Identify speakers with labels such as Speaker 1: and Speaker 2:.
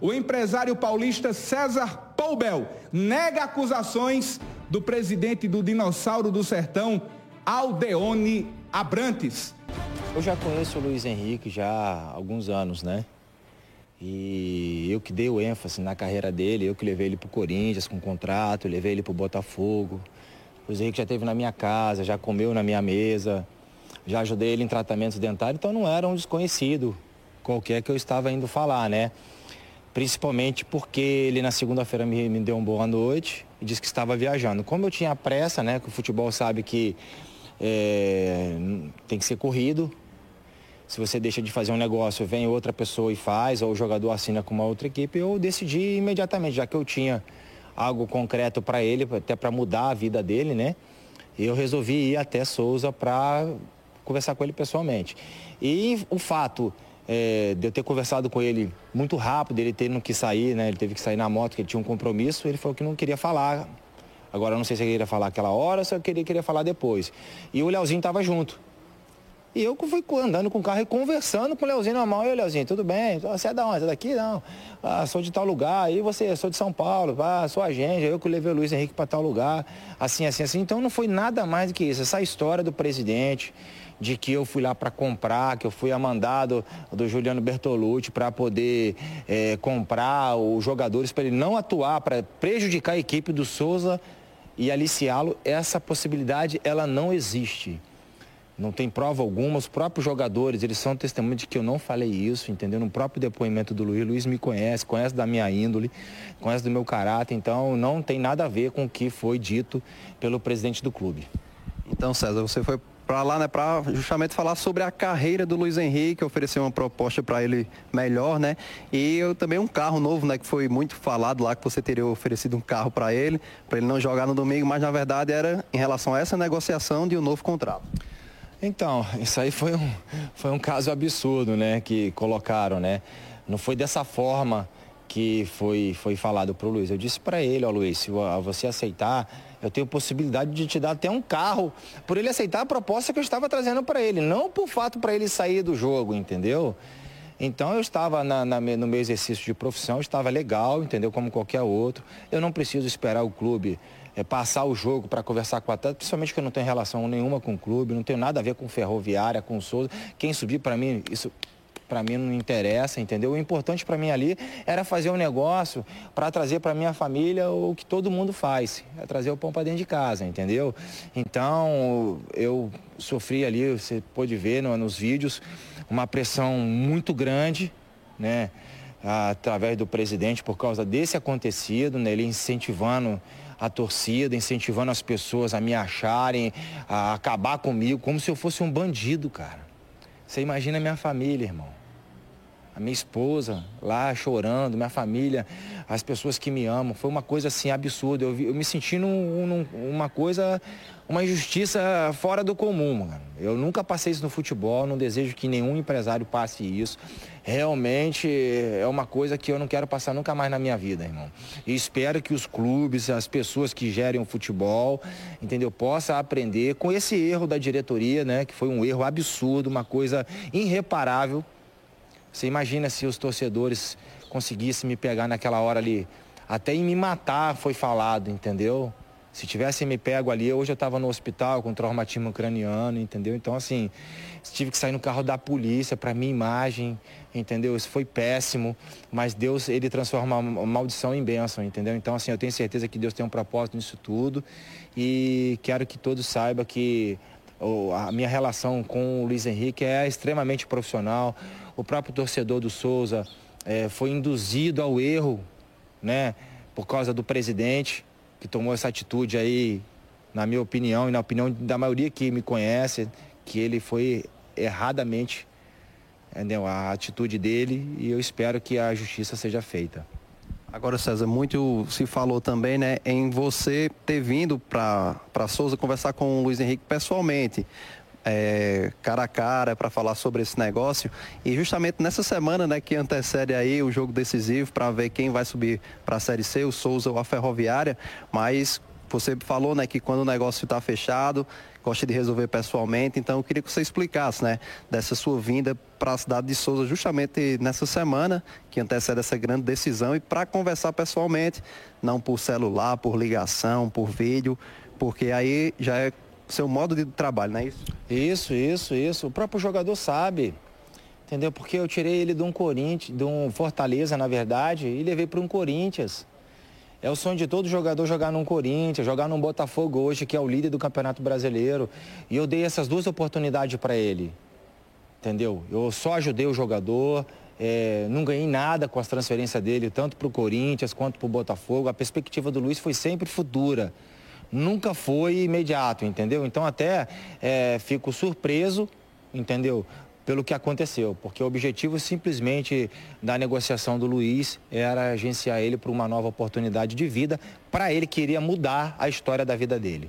Speaker 1: O empresário paulista César Poubel nega acusações do presidente do Dinossauro do Sertão, Aldeone Abrantes.
Speaker 2: Eu já conheço o Luiz Henrique já há alguns anos, né? E eu que dei o ênfase na carreira dele, eu que levei ele para o Corinthians com contrato, levei ele para o Botafogo. O Luiz Henrique já esteve na minha casa, já comeu na minha mesa, já ajudei ele em tratamentos dentários, então não era um desconhecido qualquer que eu estava indo falar, né? Principalmente porque ele na segunda-feira me, me deu uma boa noite e disse que estava viajando. Como eu tinha pressa, né? Que o futebol sabe que é, tem que ser corrido. Se você deixa de fazer um negócio, vem outra pessoa e faz, ou o jogador assina com uma outra equipe, eu decidi imediatamente, já que eu tinha algo concreto para ele, até para mudar a vida dele, né? Eu resolvi ir até Souza para conversar com ele pessoalmente. E o fato é, de eu ter conversado com ele muito rápido, ele tendo que sair, né? Ele teve que sair na moto, que ele tinha um compromisso, ele falou que não queria falar. Agora não sei se ele queria falar aquela hora se ele queria, queria falar depois. E o Leozinho estava junto. E eu fui andando com o carro e conversando com o Leozinho mão. E o Leozinho, tudo bem? Você é da onde? Você é daqui? Não. Ah, sou de tal lugar. E você? Sou de São Paulo. Ah, sou agente. Eu que levei o Luiz Henrique para tal lugar. Assim, assim, assim. Então não foi nada mais do que isso. Essa história do presidente, de que eu fui lá para comprar, que eu fui a mandado do Juliano Bertolucci para poder é, comprar os jogadores para ele não atuar, para prejudicar a equipe do Souza e aliciá-lo. Essa possibilidade, ela não existe não tem prova alguma. Os próprios jogadores, eles são testemunhas de que eu não falei isso, entendeu? No próprio depoimento do Luiz, Luiz me conhece, conhece da minha índole, conhece do meu caráter, então não tem nada a ver com o que foi dito pelo presidente do clube.
Speaker 3: Então, César, você foi para lá, né, para justamente falar sobre a carreira do Luiz Henrique, oferecer uma proposta para ele melhor, né? E eu, também um carro novo, né, que foi muito falado lá que você teria oferecido um carro para ele, para ele não jogar no domingo, mas na verdade era em relação a essa negociação de um novo contrato.
Speaker 2: Então, isso aí foi um, foi um caso absurdo, né, que colocaram, né? Não foi dessa forma que foi, foi falado para o Luiz. Eu disse para ele, ó Luiz, se você aceitar, eu tenho possibilidade de te dar até um carro, por ele aceitar a proposta que eu estava trazendo para ele, não por fato para ele sair do jogo, entendeu? Então eu estava na, na, no meu exercício de profissão, estava legal, entendeu? Como qualquer outro. Eu não preciso esperar o clube é, passar o jogo para conversar com o atleta, principalmente que eu não tenho relação nenhuma com o clube, não tenho nada a ver com ferroviária, com o Souza. Quem subir para mim, isso para mim não interessa, entendeu? O importante para mim ali era fazer um negócio para trazer para minha família o que todo mundo faz, é trazer o pão para dentro de casa, entendeu? Então eu sofri ali, você pôde ver no, nos vídeos, uma pressão muito grande, né? Através do presidente por causa desse acontecido, né? ele incentivando a torcida, incentivando as pessoas a me acharem, a acabar comigo, como se eu fosse um bandido, cara. Você imagina a minha família, irmão. A minha esposa lá chorando, minha família, as pessoas que me amam. Foi uma coisa assim absurda. Eu, eu me senti num, num, uma coisa uma injustiça fora do comum. Eu nunca passei isso no futebol, não desejo que nenhum empresário passe isso. Realmente é uma coisa que eu não quero passar nunca mais na minha vida, irmão. E espero que os clubes, as pessoas que gerem o futebol, entendeu, possam aprender com esse erro da diretoria, né, que foi um erro absurdo, uma coisa irreparável. Você imagina se os torcedores conseguissem me pegar naquela hora ali, até em me matar foi falado, entendeu? Se tivessem me pego ali, hoje eu estava no hospital com traumatismo craniano, entendeu? Então, assim, tive que sair no carro da polícia para minha imagem, entendeu? Isso foi péssimo, mas Deus, ele transforma a maldição em bênção, entendeu? Então, assim, eu tenho certeza que Deus tem um propósito nisso tudo e quero que todos saibam que a minha relação com o Luiz Henrique é extremamente profissional. O próprio torcedor do Souza é, foi induzido ao erro, né? Por causa do presidente que tomou essa atitude aí, na minha opinião e na opinião da maioria que me conhece, que ele foi erradamente entendeu? a atitude dele e eu espero que a justiça seja feita.
Speaker 3: Agora, César, muito se falou também né, em você ter vindo para Souza conversar com o Luiz Henrique pessoalmente é, cara a cara para falar sobre esse negócio. E justamente nessa semana, né, que antecede aí o jogo decisivo para ver quem vai subir para a Série C, o Souza ou a Ferroviária, mas você falou, né, que quando o negócio está fechado, gosta de resolver pessoalmente. Então, eu queria que você explicasse, né, dessa sua vinda para a cidade de Souza, justamente nessa semana que antecede essa grande decisão e para conversar pessoalmente, não por celular, por ligação, por vídeo, porque aí já é seu modo de trabalho, não é isso?
Speaker 2: Isso, isso, isso. O próprio jogador sabe. Entendeu? Porque eu tirei ele de um Corinthians, de um Fortaleza, na verdade, e levei para um Corinthians. É o sonho de todo jogador jogar num Corinthians, jogar num Botafogo hoje, que é o líder do Campeonato Brasileiro. E eu dei essas duas oportunidades para ele. Entendeu? Eu só ajudei o jogador, é, não ganhei nada com as transferências dele, tanto para o Corinthians quanto para o Botafogo. A perspectiva do Luiz foi sempre futura. Nunca foi imediato, entendeu? Então até é, fico surpreso, entendeu? Pelo que aconteceu, porque o objetivo simplesmente da negociação do Luiz era agenciar ele para uma nova oportunidade de vida, para ele queria mudar a história da vida dele.